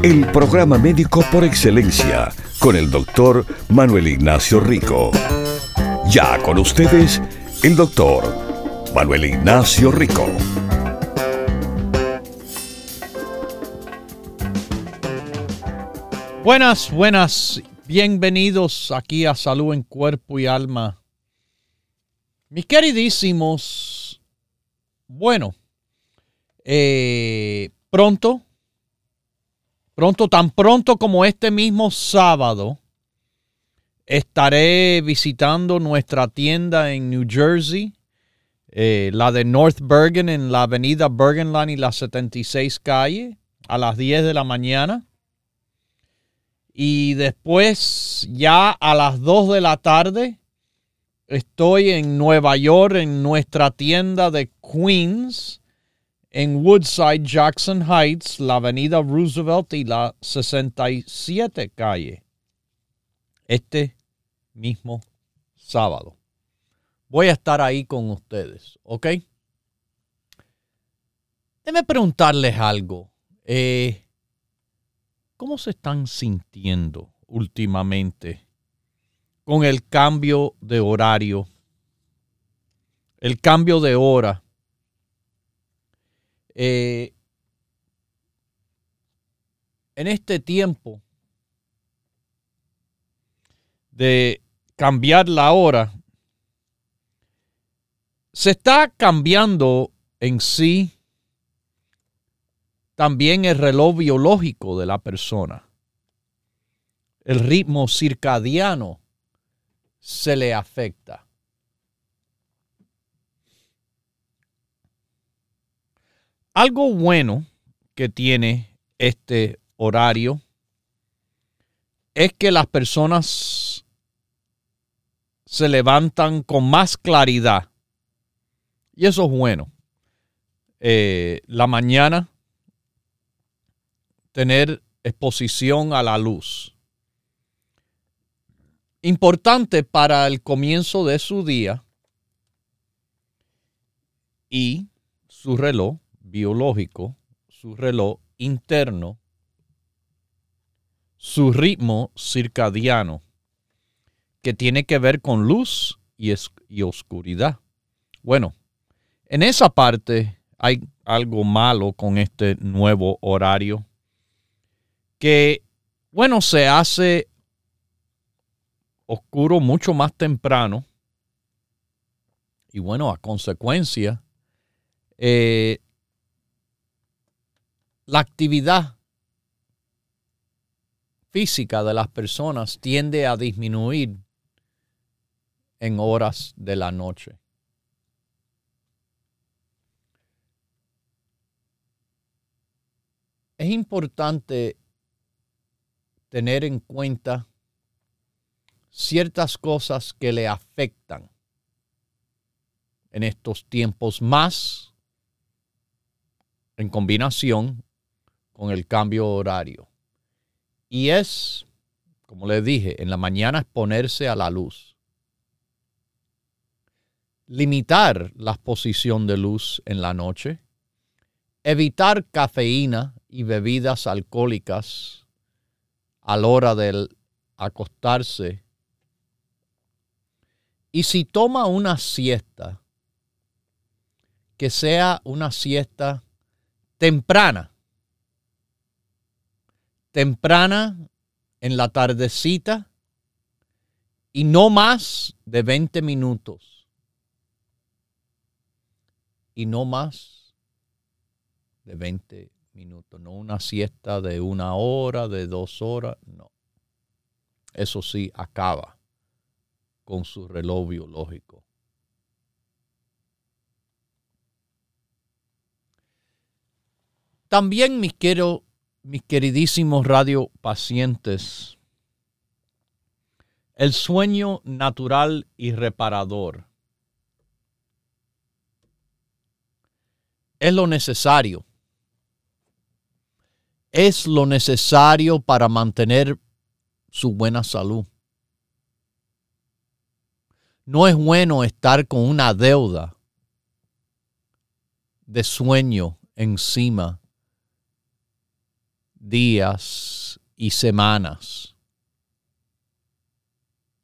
El programa médico por excelencia con el doctor Manuel Ignacio Rico. Ya con ustedes, el doctor Manuel Ignacio Rico. Buenas, buenas, bienvenidos aquí a Salud en Cuerpo y Alma. Mis queridísimos, bueno, eh, pronto Pronto, tan pronto como este mismo sábado, estaré visitando nuestra tienda en New Jersey, eh, la de North Bergen, en la avenida Bergenland y la 76 calle, a las 10 de la mañana. Y después, ya a las 2 de la tarde, estoy en Nueva York, en nuestra tienda de Queens, en Woodside, Jackson Heights, la avenida Roosevelt y la 67 calle. Este mismo sábado. Voy a estar ahí con ustedes, ¿ok? Déjenme preguntarles algo. Eh, ¿Cómo se están sintiendo últimamente con el cambio de horario? El cambio de hora eh, en este tiempo de cambiar la hora, se está cambiando en sí también el reloj biológico de la persona. El ritmo circadiano se le afecta. Algo bueno que tiene este horario es que las personas se levantan con más claridad. Y eso es bueno. Eh, la mañana, tener exposición a la luz. Importante para el comienzo de su día y su reloj biológico, su reloj interno, su ritmo circadiano, que tiene que ver con luz y, y oscuridad. Bueno, en esa parte hay algo malo con este nuevo horario, que, bueno, se hace oscuro mucho más temprano. Y bueno, a consecuencia, eh, la actividad física de las personas tiende a disminuir en horas de la noche. Es importante tener en cuenta ciertas cosas que le afectan en estos tiempos más en combinación con el cambio horario. Y es, como les dije, en la mañana exponerse a la luz. Limitar la exposición de luz en la noche. Evitar cafeína y bebidas alcohólicas a la hora del acostarse. Y si toma una siesta, que sea una siesta temprana temprana en la tardecita y no más de 20 minutos. Y no más de 20 minutos. No una siesta de una hora, de dos horas, no. Eso sí, acaba con su reloj biológico. También mis quiero mis queridísimos radio pacientes, El sueño natural y reparador es lo necesario. Es lo necesario para mantener su buena salud. No es bueno estar con una deuda de sueño encima días y semanas.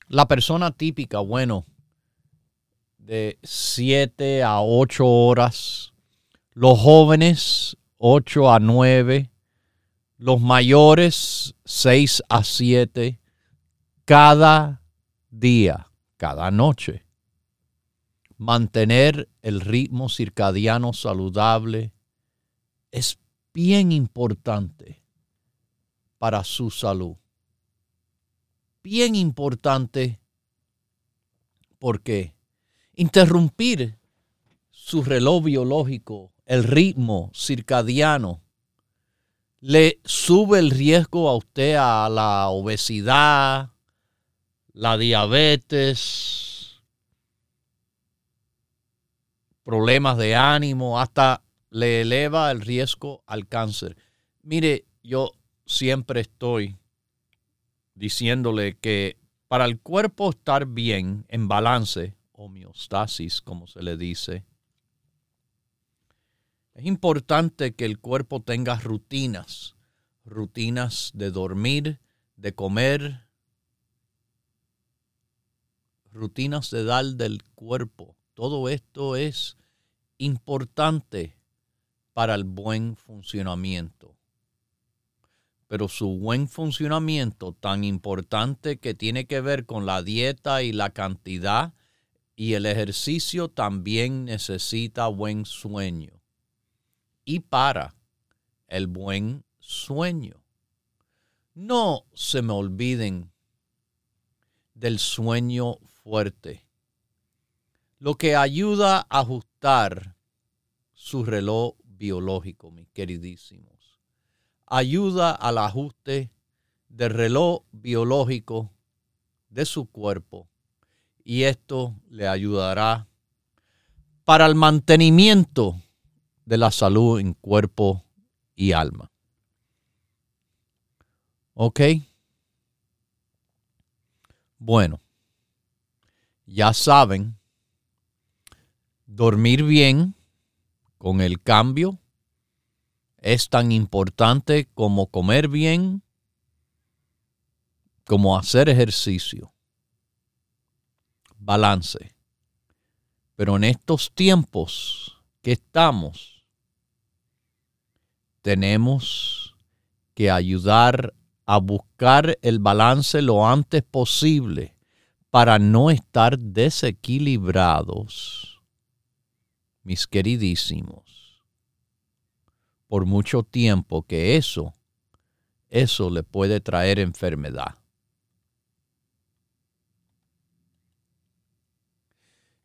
La persona típica, bueno, de 7 a 8 horas los jóvenes 8 a 9, los mayores 6 a 7, cada día, cada noche. Mantener el ritmo circadiano saludable es bien importante para su salud. Bien importante porque interrumpir su reloj biológico el ritmo circadiano le sube el riesgo a usted a la obesidad, la diabetes, problemas de ánimo, hasta le eleva el riesgo al cáncer. Mire, yo siempre estoy diciéndole que para el cuerpo estar bien, en balance, homeostasis, como se le dice, es importante que el cuerpo tenga rutinas, rutinas de dormir, de comer, rutinas de dar del cuerpo. Todo esto es importante para el buen funcionamiento. Pero su buen funcionamiento, tan importante que tiene que ver con la dieta y la cantidad y el ejercicio, también necesita buen sueño y para el buen sueño. No se me olviden del sueño fuerte, lo que ayuda a ajustar su reloj biológico, mis queridísimos. Ayuda al ajuste del reloj biológico de su cuerpo y esto le ayudará para el mantenimiento de la salud en cuerpo y alma. ¿Ok? Bueno, ya saben, dormir bien con el cambio es tan importante como comer bien, como hacer ejercicio. Balance. Pero en estos tiempos que estamos, tenemos que ayudar a buscar el balance lo antes posible para no estar desequilibrados, mis queridísimos, por mucho tiempo que eso, eso le puede traer enfermedad.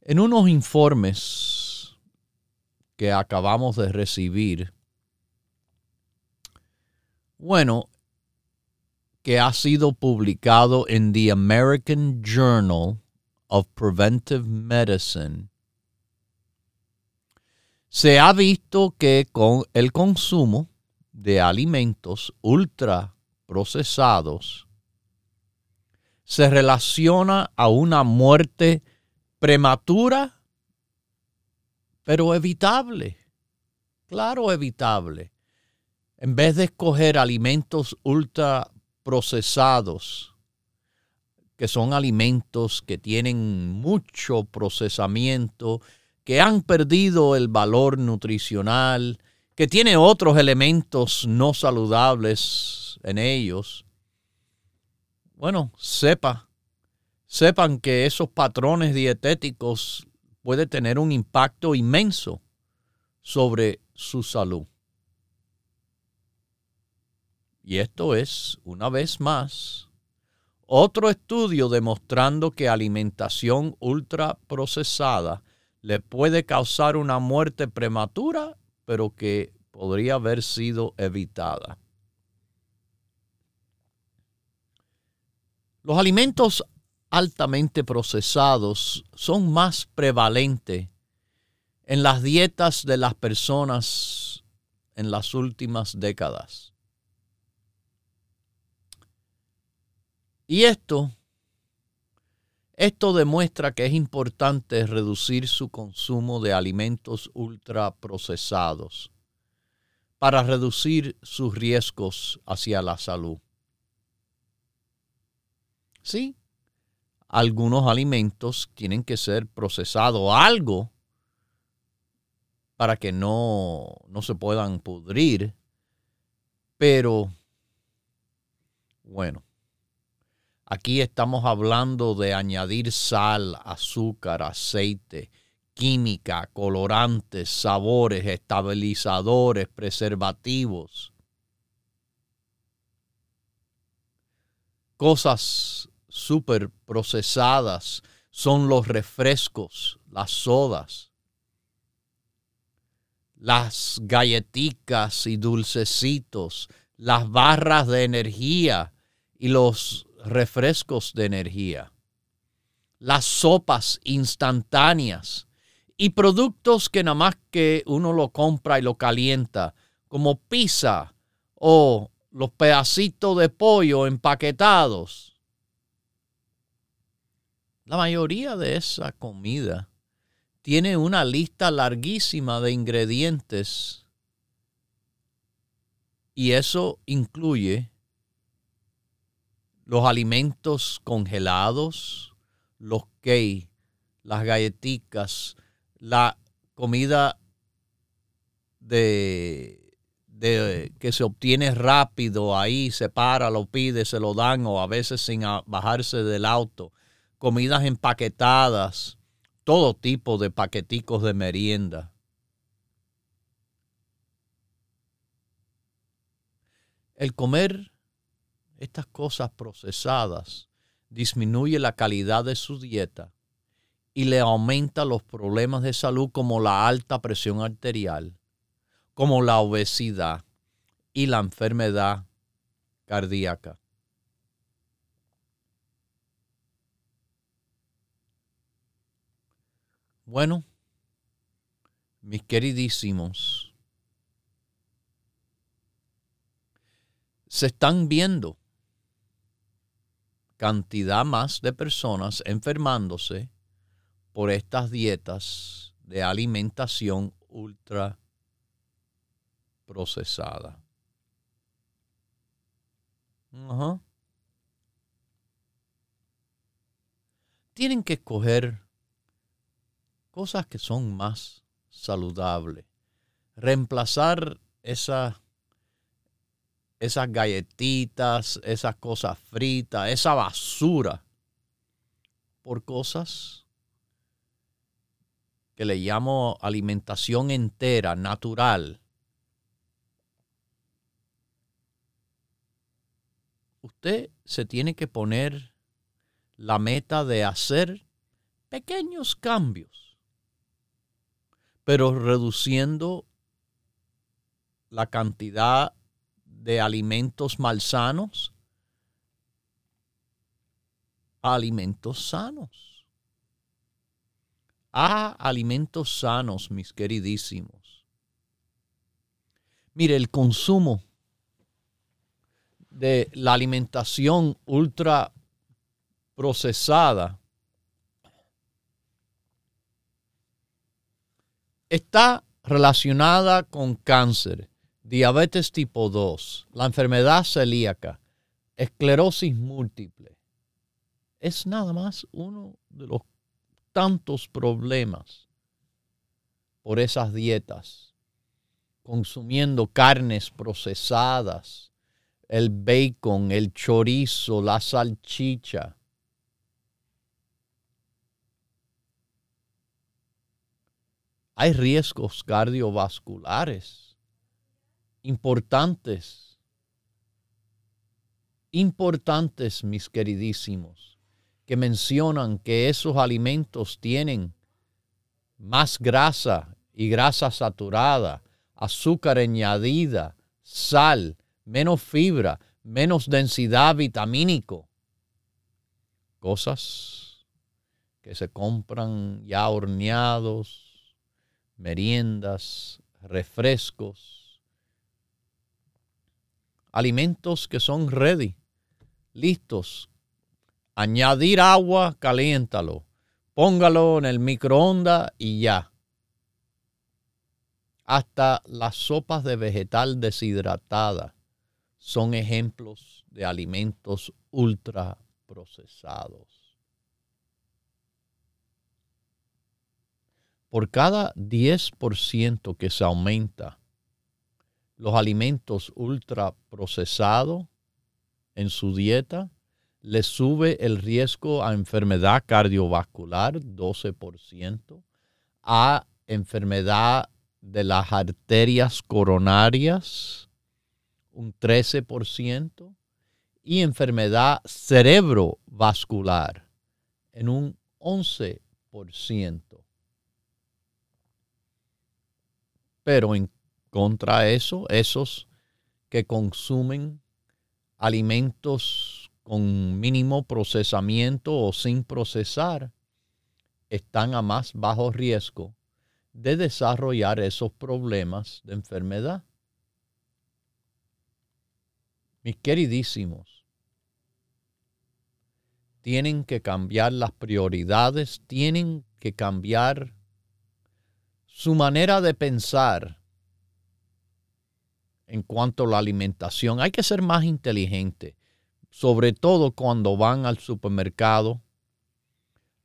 En unos informes que acabamos de recibir, bueno, que ha sido publicado en The American Journal of Preventive Medicine, se ha visto que con el consumo de alimentos ultra procesados se relaciona a una muerte prematura, pero evitable. Claro, evitable en vez de escoger alimentos ultra procesados, que son alimentos que tienen mucho procesamiento, que han perdido el valor nutricional, que tienen otros elementos no saludables en ellos, bueno, sepa, sepan que esos patrones dietéticos pueden tener un impacto inmenso sobre su salud. Y esto es, una vez más, otro estudio demostrando que alimentación ultraprocesada le puede causar una muerte prematura, pero que podría haber sido evitada. Los alimentos altamente procesados son más prevalentes en las dietas de las personas en las últimas décadas. Y esto, esto demuestra que es importante reducir su consumo de alimentos ultraprocesados para reducir sus riesgos hacia la salud. Sí, algunos alimentos tienen que ser procesados algo para que no, no se puedan pudrir, pero bueno, aquí estamos hablando de añadir sal, azúcar, aceite, química, colorantes, sabores, estabilizadores, preservativos. Cosas súper procesadas son los refrescos, las sodas, las galletitas y dulcecitos, las barras de energía y los refrescos de energía, las sopas instantáneas y productos que nada más que uno lo compra y lo calienta, como pizza o los pedacitos de pollo empaquetados. La mayoría de esa comida tiene una lista larguísima de ingredientes y eso incluye los alimentos congelados, los cakes, las galletitas, la comida de, de, que se obtiene rápido, ahí se para, lo pide, se lo dan o a veces sin bajarse del auto, comidas empaquetadas, todo tipo de paqueticos de merienda. El comer estas cosas procesadas disminuye la calidad de su dieta y le aumenta los problemas de salud como la alta presión arterial, como la obesidad y la enfermedad cardíaca. Bueno, mis queridísimos, se están viendo cantidad más de personas enfermándose por estas dietas de alimentación ultra procesada. Tienen que escoger cosas que son más saludables. Reemplazar esas galletitas, esas cosas fritas, esa basura por cosas que le llamo alimentación entera, natural, usted se tiene que poner la meta de hacer pequeños cambios, pero reduciendo la cantidad de alimentos malsanos a alimentos sanos a alimentos sanos, mis queridísimos. Mire, el consumo de la alimentación ultra procesada está relacionada con cáncer, diabetes tipo 2, la enfermedad celíaca, esclerosis múltiple. Es nada más uno de los tantos problemas por esas dietas, consumiendo carnes procesadas, el bacon, el chorizo, la salchicha. Hay riesgos cardiovasculares importantes, importantes, mis queridísimos que mencionan que esos alimentos tienen más grasa y grasa saturada, azúcar añadida, sal, menos fibra, menos densidad vitamínico. cosas que se compran ya horneados, meriendas, refrescos, alimentos que son ready, listos. Añadir agua, caliéntalo. Póngalo en el microondas y ya. Hasta las sopas de vegetal deshidratada son ejemplos de alimentos ultra procesados. Por cada 10% que se aumenta los alimentos ultra procesados en su dieta, le sube el riesgo a enfermedad cardiovascular 12%, a enfermedad de las arterias coronarias un 13% y enfermedad cerebrovascular en un 11%. Pero en contra eso, esos que consumen alimentos con mínimo procesamiento o sin procesar están a más bajo riesgo de desarrollar esos problemas de enfermedad. Mis queridísimos, tienen que cambiar las prioridades, tienen que cambiar su manera de pensar en cuanto a la alimentación. Hay que ser más inteligente, sobre todo cuando van al supermercado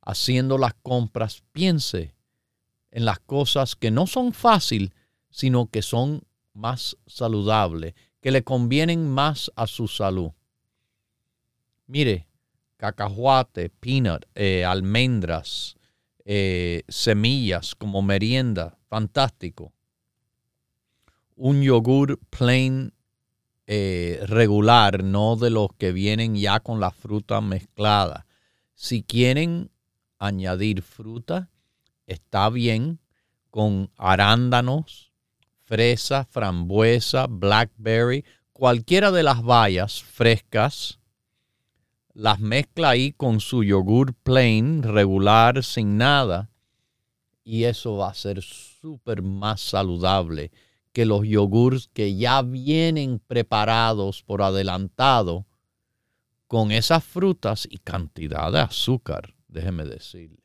haciendo las compras. Piense en las cosas que no son fáciles, sino que son más saludables, que le convienen más a su salud. Mire, cacahuate, peanut, eh, almendras, eh, semillas como merienda, fantástico. Un yogur plain eh, regular, no de los que vienen ya con la fruta mezclada. Si quieren añadir fruta, está bien con arándanos, fresa, frambuesa, blackberry, cualquiera de las bayas frescas las mezcla ahí con su yogur plain, regular, sin nada. Y eso va a ser súper más saludable que los yogures que ya vienen preparados por adelantado con esas frutas y cantidad de azúcar, déjeme decirle.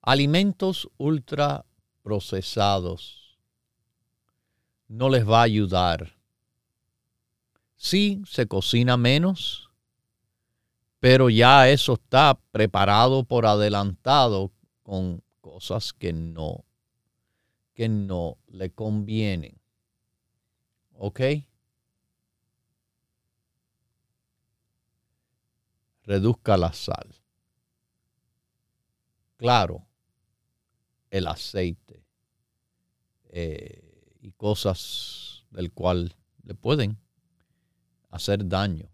Alimentos ultra procesados no les va a ayudar Sí, se cocina menos, pero ya eso está preparado por adelantado con cosas que no, que no le convienen. ¿Ok? Reduzca la sal. Claro, el aceite eh, y cosas del cual le pueden hacer daño.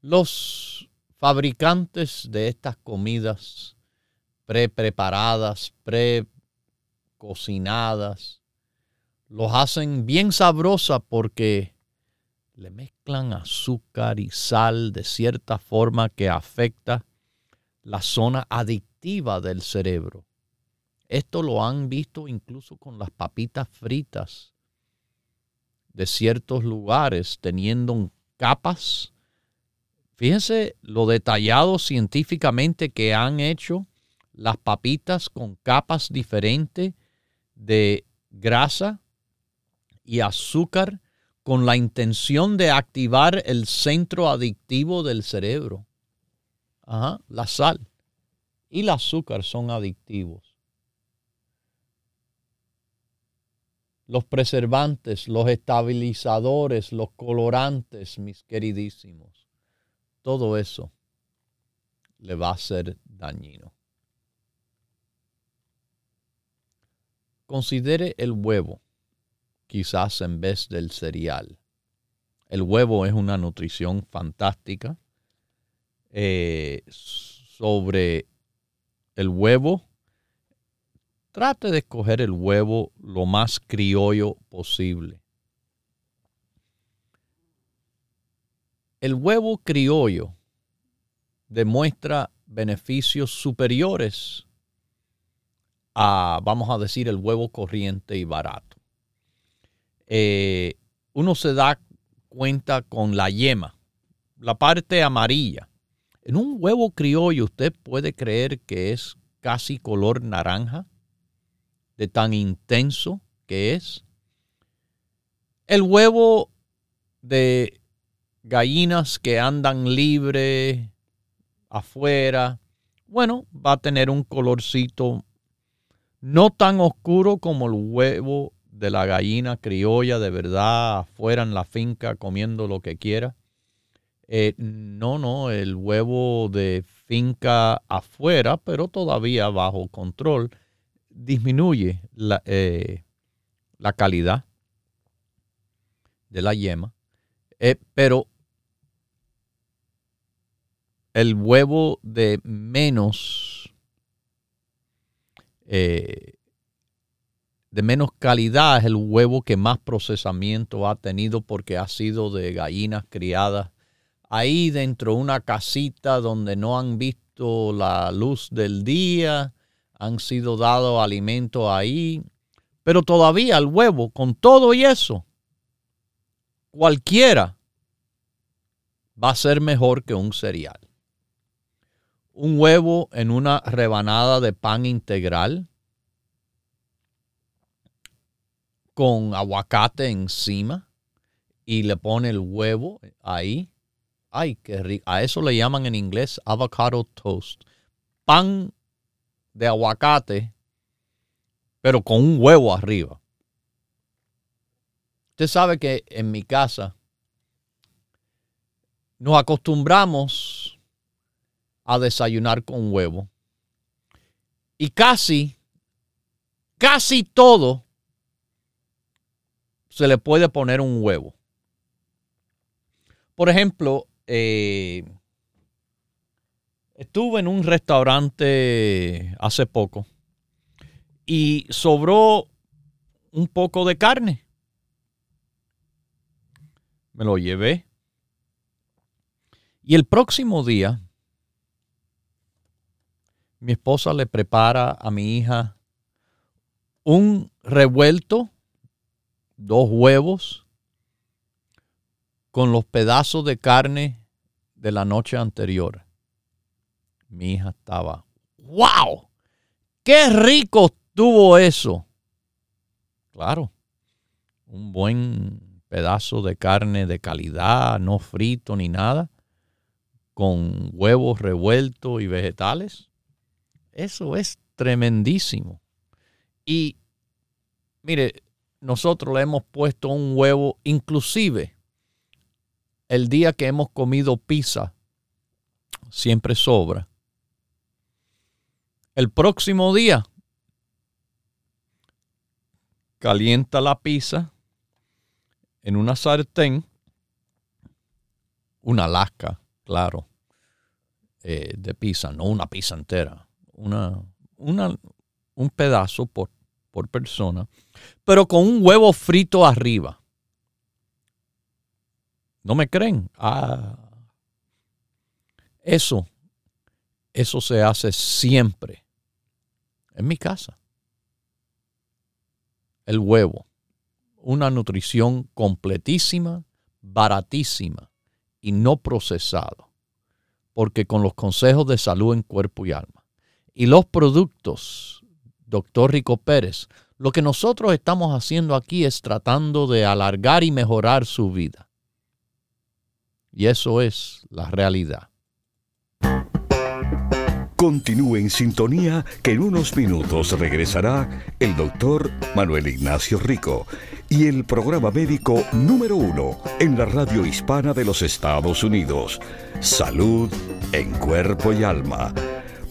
Los fabricantes de estas comidas pre-preparadas, pre-cocinadas, los hacen bien sabrosas porque le mezclan azúcar y sal de cierta forma que afecta la zona adictiva del cerebro. Esto lo han visto incluso con las papitas fritas de ciertos lugares, teniendo capas. Fíjense lo detallado científicamente que han hecho las papitas con capas diferentes de grasa y azúcar con la intención de activar el centro adictivo del cerebro. Ajá, la sal y el azúcar son adictivos. los preservantes, los estabilizadores, los colorantes, mis queridísimos. Todo eso le va a ser dañino. Considere el huevo, quizás en vez del cereal. El huevo es una nutrición fantástica. Eh, sobre el huevo trate de escoger el huevo lo más criollo posible. El huevo criollo demuestra beneficios superiores a, vamos a decir, el huevo corriente y barato. Eh, uno se da cuenta con la yema, la parte amarilla. En un huevo criollo usted puede creer que es casi color naranja, de tan intenso que es. El huevo de gallinas que andan libre afuera, bueno, va a tener un colorcito no tan oscuro como el huevo de la gallina criolla de verdad afuera en la finca comiendo lo que quiera. Eh, no, no, el huevo de finca afuera, pero todavía bajo control, disminuye la, eh, la calidad de la yema. Eh, pero el huevo de menos eh, de menos calidad es el huevo que más procesamiento ha tenido porque ha sido de gallinas criadas. Ahí dentro de una casita donde no han visto la luz del día, han sido dados alimentos ahí, pero todavía el huevo, con todo y eso, cualquiera va a ser mejor que un cereal un huevo en una rebanada de pan integral con aguacate encima y le pone el huevo ahí. Ay, qué rico. A eso le llaman en inglés avocado toast. Pan de aguacate, pero con un huevo arriba. Usted sabe que en mi casa nos acostumbramos a desayunar con huevo. Y casi, casi todo se le puede poner un huevo. Por ejemplo, eh, estuve en un restaurante hace poco y sobró un poco de carne. Me lo llevé. Y el próximo día mi esposa le prepara a mi hija un revuelto, dos huevos, con los pedazos de carne de la noche anterior. Mi hija estaba, wow, qué rico estuvo eso. Claro, un buen pedazo de carne de calidad, no frito ni nada, con huevos revueltos y vegetales. Eso es tremendísimo. Y mire, nosotros le hemos puesto un huevo, inclusive el día que hemos comido pizza, siempre sobra. El próximo día, calienta la pizza en una sartén, una lasca, claro, eh, de pizza, no una pizza entera una, una, un pedazo por, por persona, pero con un huevo frito arriba. ¿No me creen? Ah, eso, eso se hace siempre en mi casa. El huevo, una nutrición completísima, baratísima y no procesado, porque con los consejos de salud en cuerpo y alma y los productos, doctor Rico Pérez, lo que nosotros estamos haciendo aquí es tratando de alargar y mejorar su vida. Y eso es la realidad. Continúe en sintonía que en unos minutos regresará el doctor Manuel Ignacio Rico y el programa médico número uno en la radio hispana de los Estados Unidos. Salud en cuerpo y alma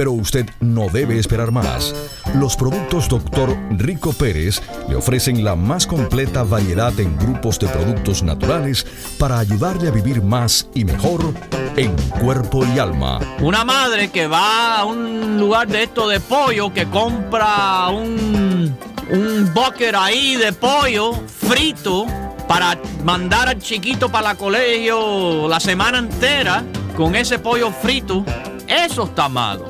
Pero usted no debe esperar más. Los productos Dr. Rico Pérez le ofrecen la más completa variedad en grupos de productos naturales para ayudarle a vivir más y mejor en cuerpo y alma. Una madre que va a un lugar de esto de pollo, que compra un, un ahí de pollo frito para mandar al chiquito para el colegio la semana entera con ese pollo frito, eso está malo.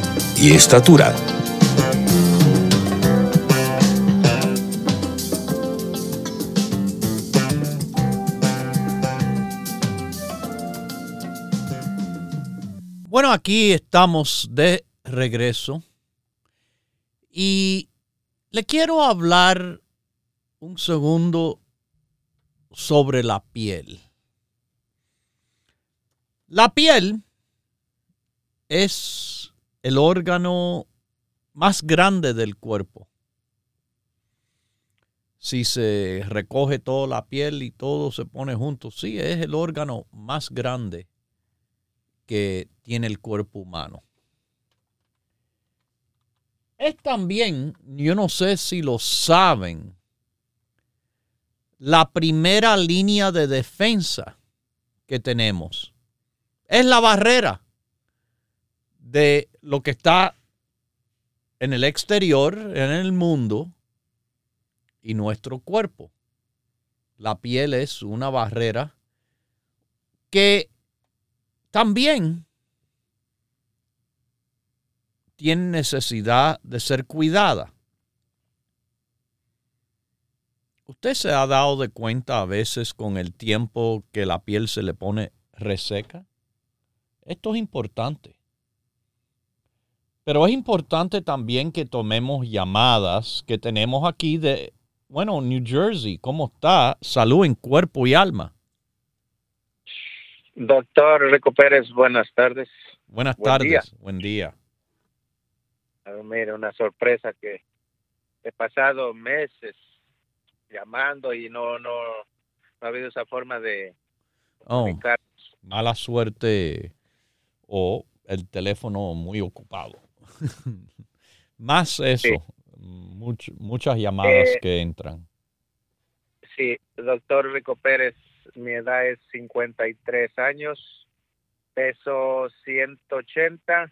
y estatura. Bueno, aquí estamos de regreso y le quiero hablar un segundo sobre la piel. La piel es el órgano más grande del cuerpo. Si se recoge toda la piel y todo se pone junto, sí, es el órgano más grande que tiene el cuerpo humano. Es también, yo no sé si lo saben, la primera línea de defensa que tenemos. Es la barrera de lo que está en el exterior, en el mundo y nuestro cuerpo. La piel es una barrera que también tiene necesidad de ser cuidada. ¿Usted se ha dado de cuenta a veces con el tiempo que la piel se le pone reseca? Esto es importante. Pero es importante también que tomemos llamadas que tenemos aquí de, bueno, New Jersey. ¿Cómo está? Salud en cuerpo y alma. Doctor Rico Pérez, buenas tardes. Buenas tardes, buen día. mira, una sorpresa que he pasado meses llamando y no, no, ha habido esa forma de oh, mala suerte o el teléfono muy ocupado. Más eso, muchas llamadas eh, que entran. Sí, doctor Rico Pérez, mi edad es 53 años, peso 180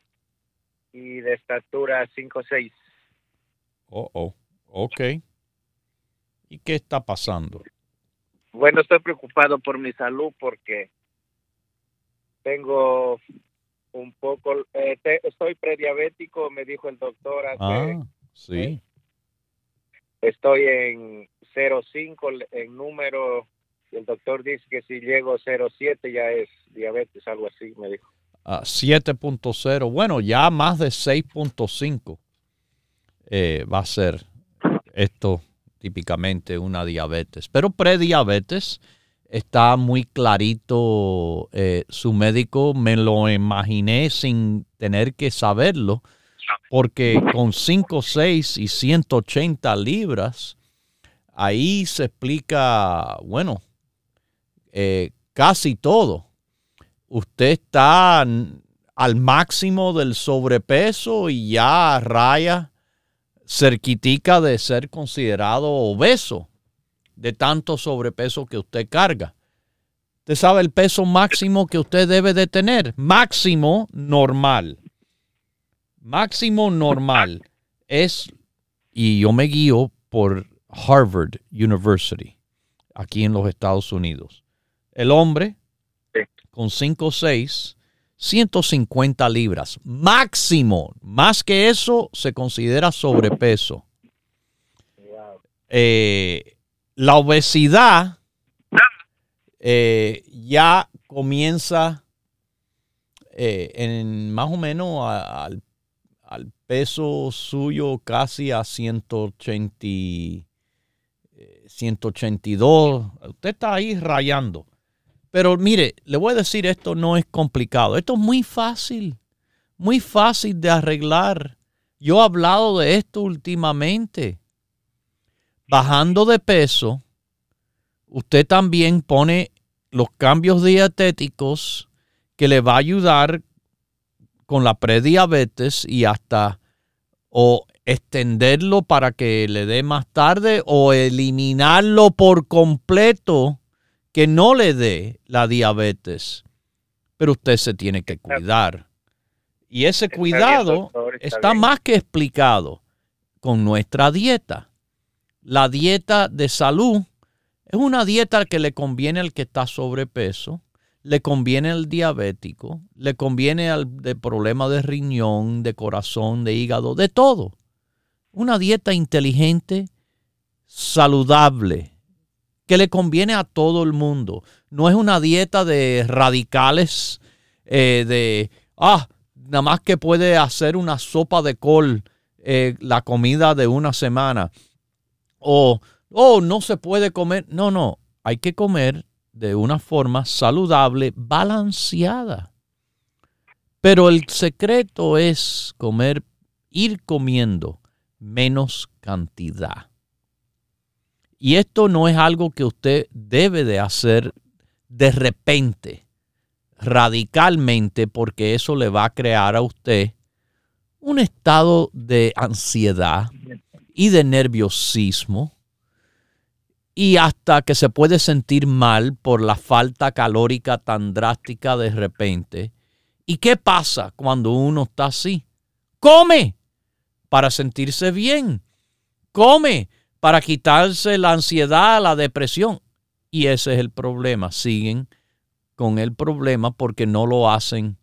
y de estatura 5'6". Oh, oh, ok. ¿Y qué está pasando? Bueno, estoy preocupado por mi salud porque tengo un poco, eh, estoy prediabético, me dijo el doctor. ah, sí. estoy en 0,5 en número y el doctor dice que si llego a 0,7 ya es diabetes, algo así, me dijo. Ah, 7.0, bueno, ya más de 6.5 eh, va a ser esto típicamente una diabetes. Pero prediabetes está muy clarito. Eh, su médico me lo imaginé sin tener que saberlo, porque con 5, 6 y 180 libras, ahí se explica, bueno, eh, casi todo. Usted está al máximo del sobrepeso y ya raya cerquitica de ser considerado obeso de tanto sobrepeso que usted carga. Usted sabe el peso máximo que usted debe de tener. Máximo normal. Máximo normal es, y yo me guío por Harvard University, aquí en los Estados Unidos. El hombre con 5 o 6 150 libras. Máximo. Más que eso se considera sobrepeso. Eh, la obesidad eh, ya comienza eh, en más o menos al, peso suyo casi a 180, 182. Usted está ahí rayando. Pero mire, le voy a decir, esto no es complicado. Esto es muy fácil, muy fácil de arreglar. Yo he hablado de esto últimamente. Bajando de peso, usted también pone los cambios dietéticos que le va a ayudar con la prediabetes y hasta o extenderlo para que le dé más tarde o eliminarlo por completo que no le dé la diabetes, pero usted se tiene que cuidar. Y ese cuidado está, más que explicado con nuestra dieta. La dieta de salud Es una dieta que le conviene al que está sobrepeso, le conviene al diabético, le conviene al de problema de riñón, de corazón, de hígado, de todo. Una dieta inteligente, saludable, que le conviene a todo el mundo. No es una dieta de radicales, eh, de, ah, nada más que puede hacer una sopa de col eh, la comida de una semana. O, oh, no se puede comer. No, no, hay que comer de una forma saludable, balanceada. Pero el secreto es comer, ir comiendo menos cantidad. Y esto no es algo que usted debe de hacer de repente, radicalmente, porque eso le va a crear a usted un estado de ansiedad y de nerviosismo y hasta que se puede sentir mal por la falta calórica tan drástica de repente. ¿Y qué pasa cuando uno está así? Come para sentirse bien. Come para quitarse la ansiedad, la depresión. Y ese es el problema. Siguen con el problema porque no lo hacen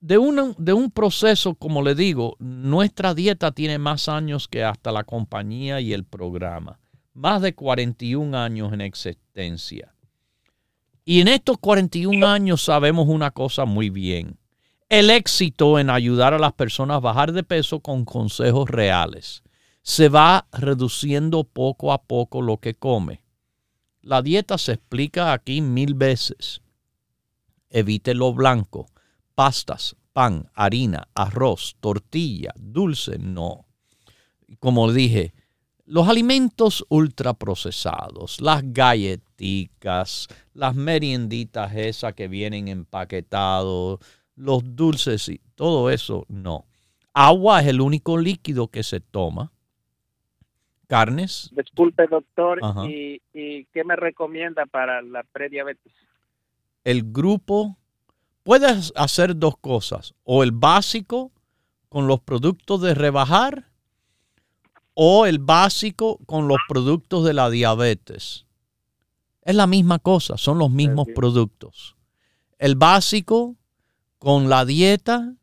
de, de un proceso, como le digo, nuestra dieta tiene más años que hasta la compañía y el programa. Más de 41 años en existencia. Y en estos 41 años sabemos una cosa muy bien. El éxito en ayudar a las personas a bajar de peso con consejos reales. Se va reduciendo poco a poco lo que come. La dieta se explica aquí mil veces. Evite lo blanco pastas, pan, harina, arroz, tortilla, dulce, no. Como dije, los alimentos ultraprocesados, las galletitas, las merienditas esas que vienen empaquetados, los dulces y todo eso, no. Agua es el único líquido que se toma. Carnes. Disculpe, doctor, ¿y, ¿y qué me recomienda para la prediabetes? El grupo puedes hacer dos cosas, o el básico con los productos de rebajar o el básico con los productos de la diabetes. Es la misma cosa, son los mismos productos. El básico con la dieta,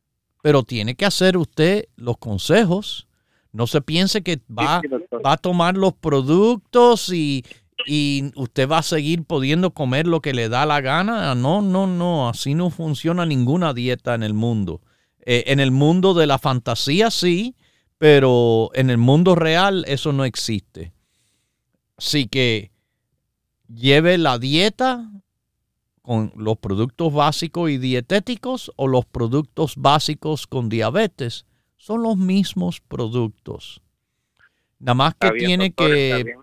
pero tiene que hacer usted los consejos. No se piense que va, va a tomar los productos y, y usted va a seguir pudiendo comer lo que le da la gana. No, no, no, así no funciona ninguna dieta en el mundo. Eh, en el mundo de la fantasía sí, pero en el mundo real eso no existe. Así que lleve la dieta con los productos básicos y dietéticos o los productos básicos con diabetes. Son los mismos productos. Nada más que tiene que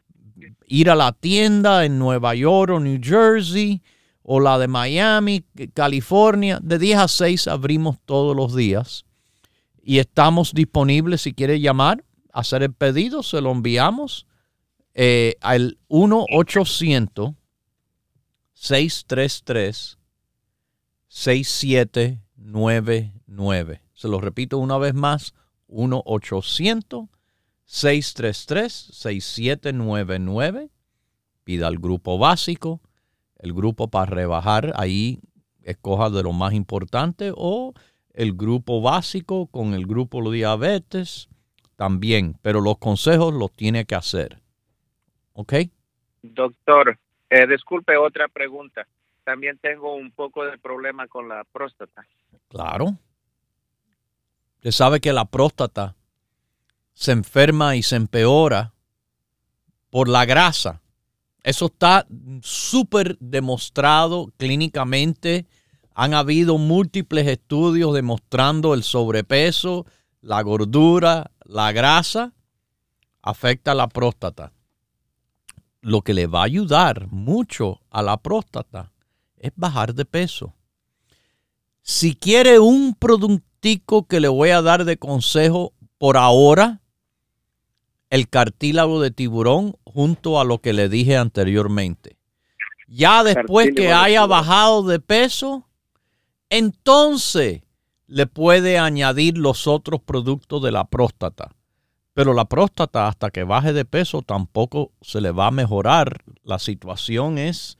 ir a la tienda en Nueva York o New Jersey o la de Miami, California. De 10 a 6 abrimos todos los días y estamos disponibles si quiere llamar, hacer el pedido, se lo enviamos eh, al 1-800-633. 6799. Se lo repito una vez más, 1 800 633-6799. Pida el grupo básico, el grupo para rebajar, ahí escoja de lo más importante, o el grupo básico con el grupo de diabetes también, pero los consejos los tiene que hacer. ¿Ok? Doctor, eh, disculpe otra pregunta. También tengo un poco de problema con la próstata. Claro. Usted sabe que la próstata se enferma y se empeora por la grasa. Eso está súper demostrado clínicamente. Han habido múltiples estudios demostrando el sobrepeso, la gordura, la grasa afecta a la próstata. Lo que le va a ayudar mucho a la próstata es bajar de peso. Si quiere un productico que le voy a dar de consejo por ahora, el cartílago de tiburón junto a lo que le dije anteriormente. Ya después que haya bajado de peso, entonces le puede añadir los otros productos de la próstata. Pero la próstata, hasta que baje de peso, tampoco se le va a mejorar. La situación es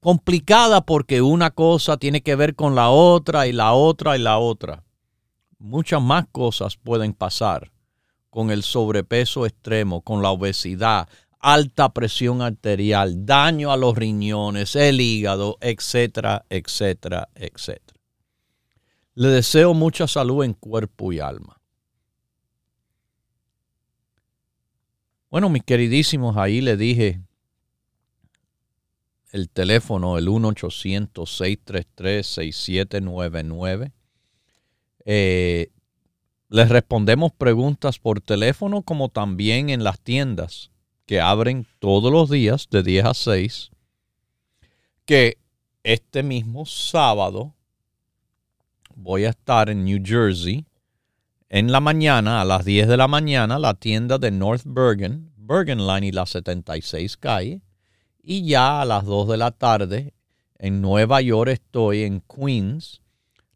complicada porque una cosa tiene que ver con la otra y la otra y la otra. Muchas más cosas pueden pasar con el sobrepeso extremo, con la obesidad, alta presión arterial, daño a los riñones, el hígado, etcétera, etcétera, etcétera. Le deseo mucha salud en cuerpo y alma. Bueno, mis queridísimos, ahí le dije el teléfono, el 1-800-633-6799. Eh, les respondemos preguntas por teléfono como también en las tiendas que abren todos los días de 10 a 6. Que este mismo sábado voy a estar en New Jersey en la mañana, a las 10 de la mañana, la tienda de North Bergen, Bergen Line y la 76 calle. Y ya a las 2 de la tarde, en Nueva York estoy en Queens,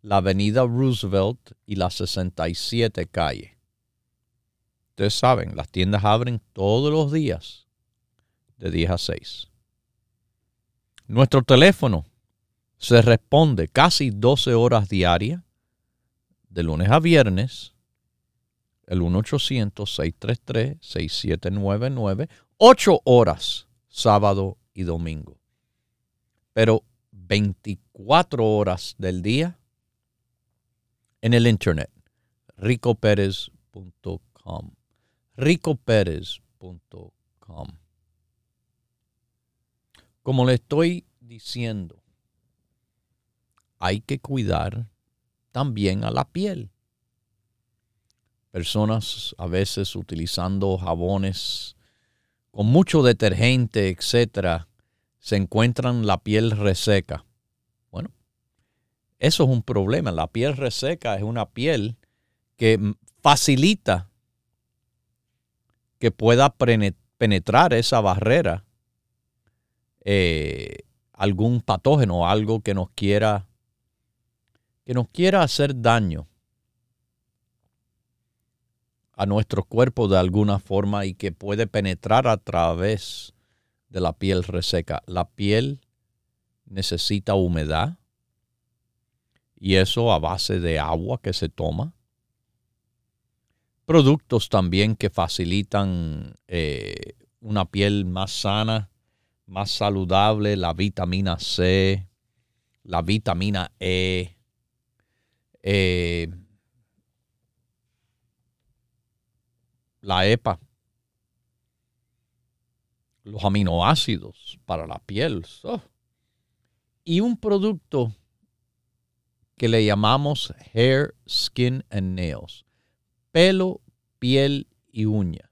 la avenida Roosevelt y la 67 calle. Ustedes saben, las tiendas abren todos los días de 10 a 6. Nuestro teléfono se responde casi 12 horas diarias, de lunes a viernes, el 1-800-633-6799, 8 horas sábado y domingo. Pero 24 horas del día en el internet, ricoperez.com. ricoperez.com. Como le estoy diciendo, hay que cuidar también a la piel personas a veces utilizando jabones con mucho detergente, etcétera, se encuentran la piel reseca. Eso es un problema. La piel reseca es una piel que facilita que pueda penetrar esa barrera eh, algún patógeno, algo que nos quiera que nos quiera hacer daño a nuestro cuerpo de alguna forma y que puede penetrar a través de la piel reseca. La piel necesita humedad y eso a base de agua que se toma. Productos también que facilitan eh, una piel más sana, más saludable, la vitamina C, la vitamina E, eh, la EPA, los aminoácidos para la piel. Y un producto que le llamamos Hair, Skin and Nails. Pelo, piel y uña.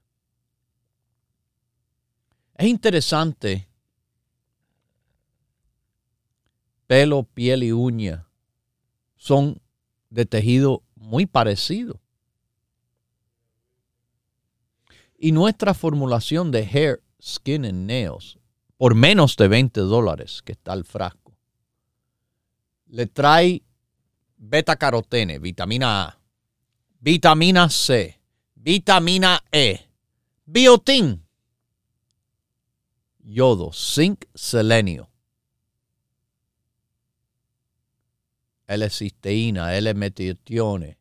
Es interesante. Pelo, piel y uña son de tejido muy parecido. Y nuestra formulación de Hair, Skin and Nails, por menos de 20 dólares que está el frasco, le trae beta carotene, vitamina A, vitamina C, vitamina E, biotín, yodo, zinc, selenio, L-cisteína, L-metiones,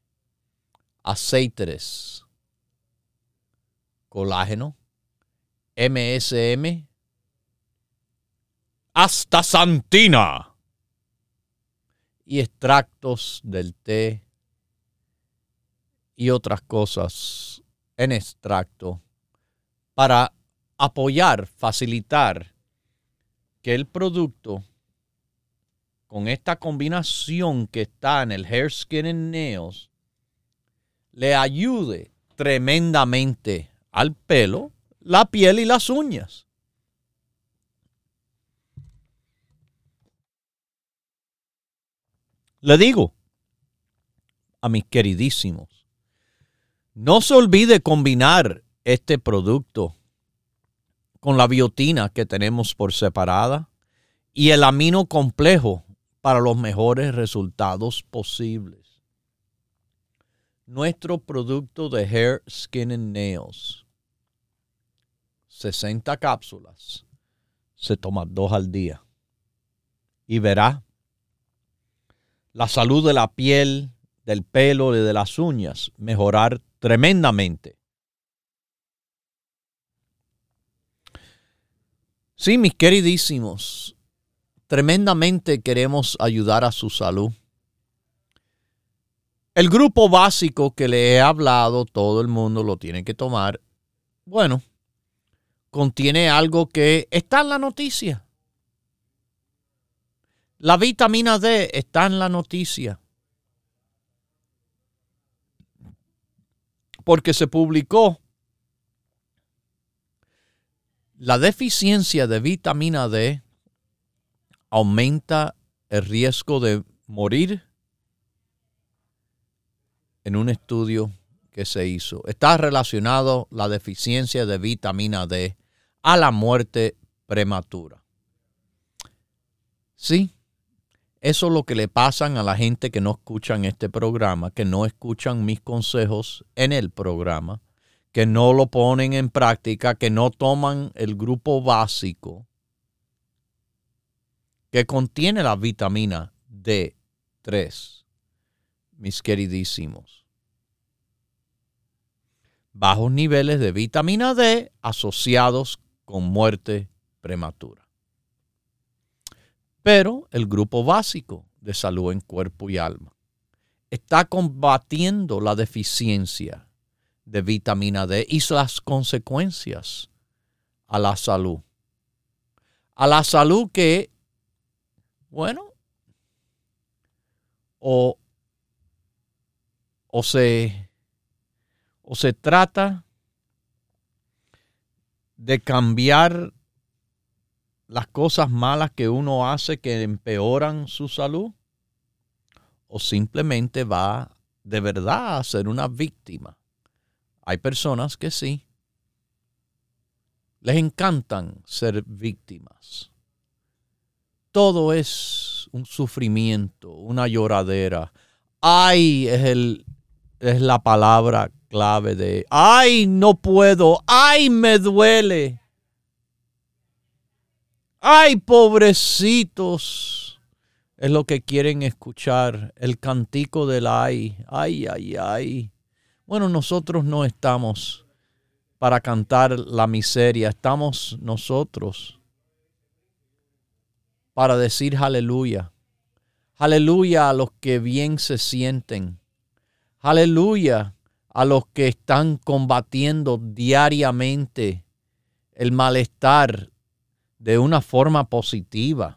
aceites, colágeno, MSM, hasta santina y extractos del té y otras cosas en extracto para apoyar, facilitar que el producto con esta combinación que está en el Hair, Skin and Nails le ayude tremendamente al pelo, la piel y las uñas. Le digo a mis queridísimos, no se olvide combinar este producto con la biotina que tenemos por separada y el amino complejo para los mejores resultados posibles. nuestro producto de Hair, Skin and Nails. 60 cápsulas. Se toma dos al día. Y verá la salud de la piel, del pelo y de las uñas mejorar tremendamente. Sí, mis queridísimos, tremendamente queremos ayudar a su salud. El grupo básico que le he hablado, todo el mundo lo tiene que tomar. Bueno, contiene algo que está en la noticia. La vitamina D está en la noticia. Porque se publicó la deficiencia de vitamina D aumenta el riesgo de morir en un estudio que se hizo. Está relacionado la deficiencia de vitamina D a la muerte prematura. Sí, eso es lo que le pasan a la gente que no escuchan este programa, que no escuchan mis consejos en el programa que no lo ponen en práctica, que no toman el grupo básico que contiene la vitamina D3, mis queridísimos. Bajos niveles de vitamina D asociados con muerte prematura. Pero el grupo básico de salud en cuerpo y alma está combatiendo la deficiencia de vitamina D y las consecuencias a la salud. A la salud que, bueno, o, o, se, o se trata de cambiar las cosas malas que uno hace que empeoran su salud, o simplemente va de verdad a ser una víctima hay personas que sí. Les encantan ser víctimas. Todo es un sufrimiento, una lloradera. Ay es, el, es la palabra clave de, ay, no puedo, ay, me duele. Ay, pobrecitos. Es lo que quieren escuchar, el cantico del ay, ay, ay, ay. Bueno, nosotros no estamos para cantar la miseria, estamos nosotros para decir aleluya. Aleluya a los que bien se sienten. Aleluya a los que están combatiendo diariamente el malestar de una forma positiva.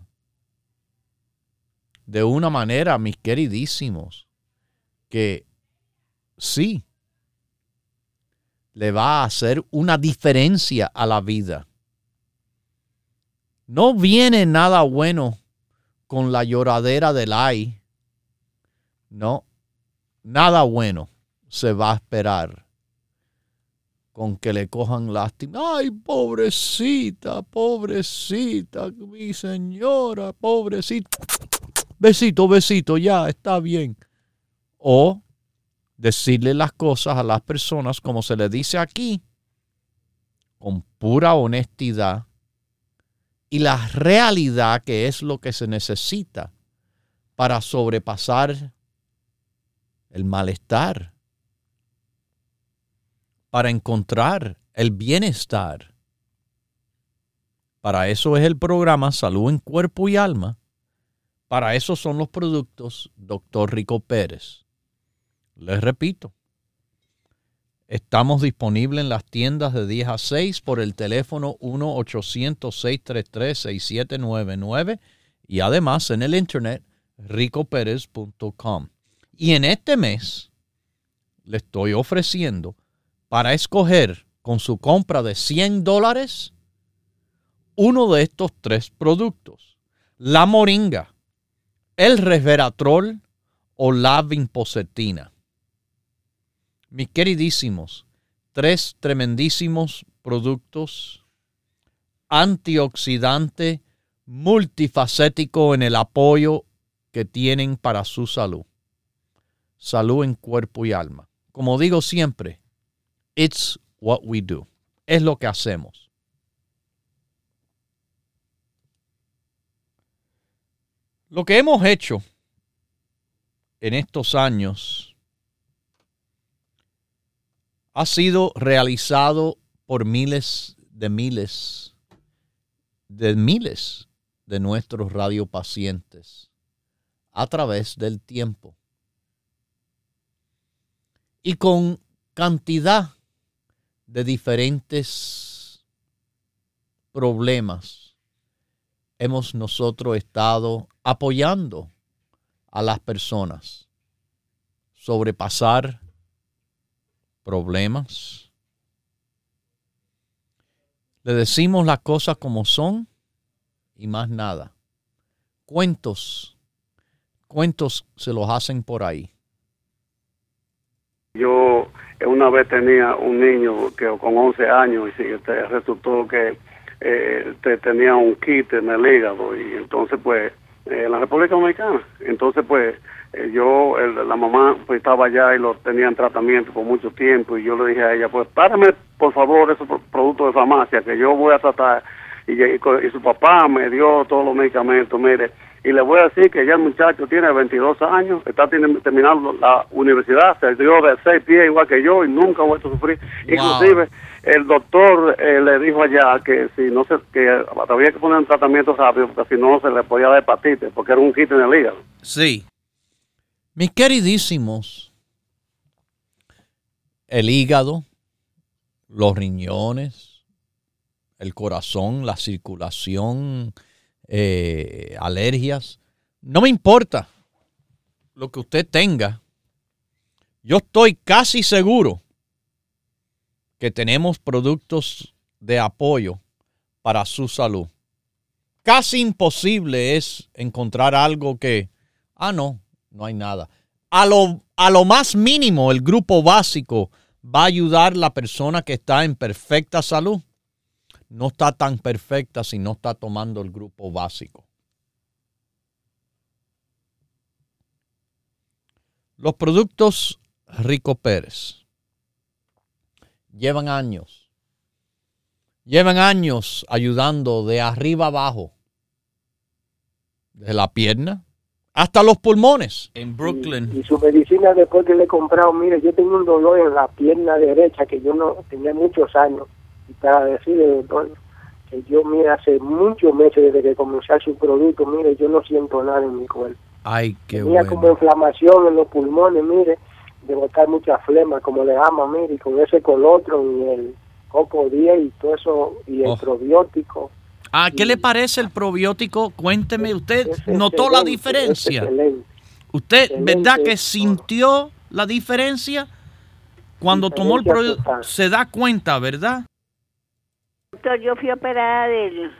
De una manera, mis queridísimos, que sí, le va a hacer una diferencia a la vida. No viene nada bueno con la lloradera del ay. No, nada bueno se va a esperar con que le cojan lástima. Ay, pobrecita, pobrecita, mi señora, pobrecita. Besito, besito, ya, está bien. O decirle las cosas a las personas como se le dice aquí, con pura honestidad y la realidad que es lo que se necesita para sobrepasar el malestar, para encontrar el bienestar. Para eso es el programa Salud en Cuerpo y Alma. Para eso son los productos Dr. Rico Pérez. Les repito, estamos disponibles en las tiendas de 10 a 6 por el teléfono 1-800-633-6799 y además en el internet ricoperez.com. Y en este mes le estoy ofreciendo para escoger con su compra de 100 dólares uno de estos tres productos. La moringa, el resveratrol o la vinpocetina mis queridísimos, tres tremendísimos productos antioxidante multifacético en el apoyo que tienen para su salud. Salud en cuerpo y alma. como digo siempre, it's what we do. Es lo que hacemos. Lo que hemos hecho en estos años ha sido realizado por miles de miles de miles de nuestros radiopacientes a través del tiempo y con cantidad de diferentes problemas hemos nosotros estado apoyando a las personas sobrepasar problemas. Le decimos las cosas como son y más nada. Cuentos, cuentos se los hacen por ahí. Una vez tenía un niño que con 11 años y este, resultó que eh, tenía un kit en el hígado y entonces pues eh, en la República Dominicana, entonces pues eh, yo, la mamá pues estaba allá y lo tenía en tratamiento por mucho tiempo y yo le dije a ella pues párame por favor esos productos de farmacia que yo voy a tratar y, su papá me dio todos los medicamentos, mire, y le voy a decir que ya el muchacho tiene 22 años, está terminando la universidad, se dio de seis pies igual que yo y nunca ha vuelto a sufrir. Inclusive el doctor eh, le dijo allá que si no se, que había que poner un tratamiento rápido porque si no se le podía dar hepatitis porque era un kit en el hígado. Sí. Mis queridísimos, el hígado, los riñones, el corazón, la circulación, eh, alergias. No me importa lo que usted tenga. Yo estoy casi seguro que tenemos productos de apoyo para su salud. Casi imposible es encontrar algo que, ah, no, no hay nada. A lo, a lo más mínimo, el grupo básico va a ayudar a la persona que está en perfecta salud no está tan perfecta si no está tomando el grupo básico. Los productos Rico Pérez llevan años, llevan años ayudando de arriba abajo, de la pierna hasta los pulmones en Brooklyn. Y, su medicina después que le he comprado, mire, yo tengo un dolor en la pierna derecha que yo no tenía muchos años para decirle, doctor, que yo, mire, hace muchos meses desde que comencé su producto, mire, yo no siento nada en mi cuerpo. Ay, qué Tenía como inflamación en los pulmones, mire, de botar mucha flema, como le llama, mire, y con ese colotro y el coco 10 y todo eso, y el oh. probiótico. Ah, ¿qué le parece el probiótico? Cuénteme, ¿usted notó la diferencia? ¿Usted, verdad que sintió la diferencia? Cuando tomó el probiótico, se da cuenta, ¿verdad? Doctor, yo fui operada del...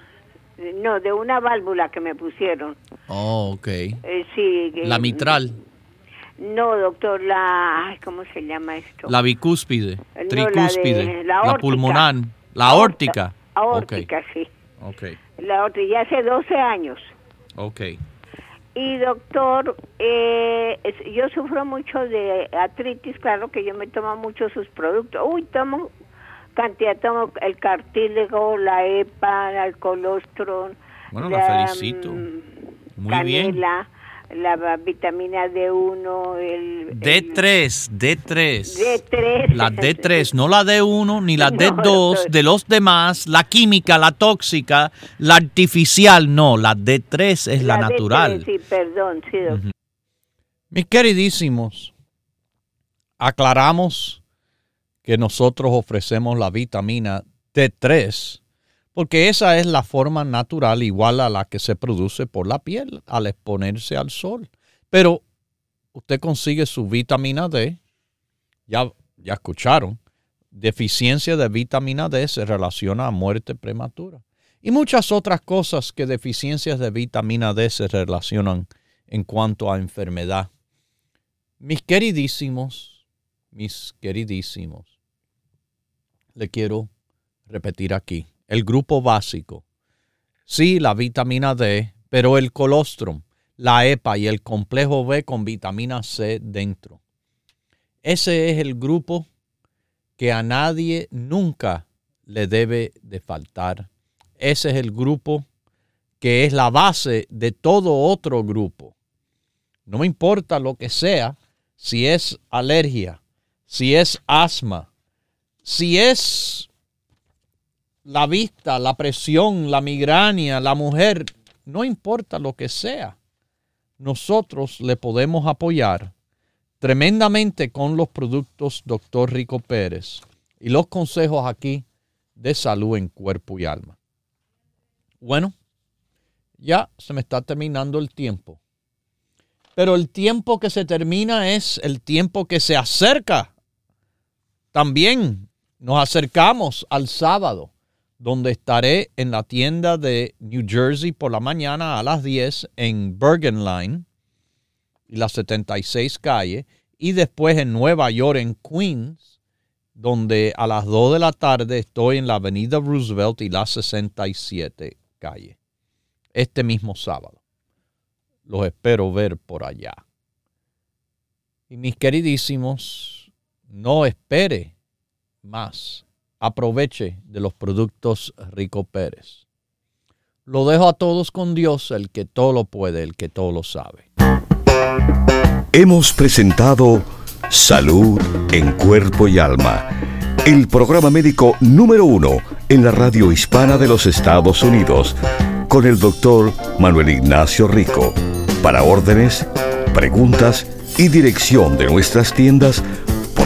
No, de una válvula que me pusieron. Oh, ok. Eh, sí. la mitral. No, doctor, la... ¿Cómo se llama esto? La bicúspide, tricúspide, la, pulmonar, la aórtica. Aórtica, sí. Ok. La otra, ya hace 12 años. Ok. Y doctor, eh, yo sufro mucho de artritis, claro que yo me tomo mucho sus productos. Uy, tomo cantidad tomo el cartílago, la EPA, el colostrum. Bueno, la, felicito. Mm, Muy bien. La vitamina D1, el... D3, D3. D3. La D3, no la D1 ni la D2 de los demás, la química, la tóxica, la artificial, no, la D3 es la, natural. sí, perdón, sí. Mis queridísimos, aclaramos que nosotros ofrecemos la vitamina D3, porque esa es la forma natural igual a la que se produce por la piel al exponerse al sol. Pero usted consigue su vitamina D, ya, ya escucharon, deficiencia de vitamina D se relaciona a muerte prematura. Y muchas otras cosas que deficiencias de vitamina D se relacionan en cuanto a enfermedad. Mis queridísimos, mis queridísimos, le quiero repetir aquí. El grupo básico. Sí, la vitamina D, pero el colostrum, la EPA y el complejo B con vitamina C dentro. Ese es el grupo que a nadie nunca le debe de faltar. Ese es el grupo que es la base de todo otro grupo. No me importa lo que sea, si es alergia, si es asma, si es la vista, la presión, la migraña, la mujer, no importa lo que sea, nosotros le podemos apoyar tremendamente con los productos Dr. Rico Pérez y los consejos aquí de salud en cuerpo y alma. Bueno, ya se me está terminando el tiempo. Pero el tiempo que se termina es el tiempo que se acerca. También nos acercamos al sábado, donde estaré en la tienda de New Jersey por la mañana a las 10 en Bergen Line y la 76 calle, y después en Nueva York en Queens, donde a las 2 de la tarde estoy en la avenida Roosevelt y la 67 calle, este mismo sábado. Los espero ver por allá. Y mis queridísimos, no espere más. Aproveche de los productos Rico Pérez. Lo dejo a todos con Dios, el que todo lo puede, el que todo lo sabe. Hemos presentado Salud en Cuerpo y Alma, el programa médico número uno en la radio hispana de los Estados Unidos, con el doctor Manuel Ignacio Rico. Para órdenes, preguntas y dirección de nuestras tiendas,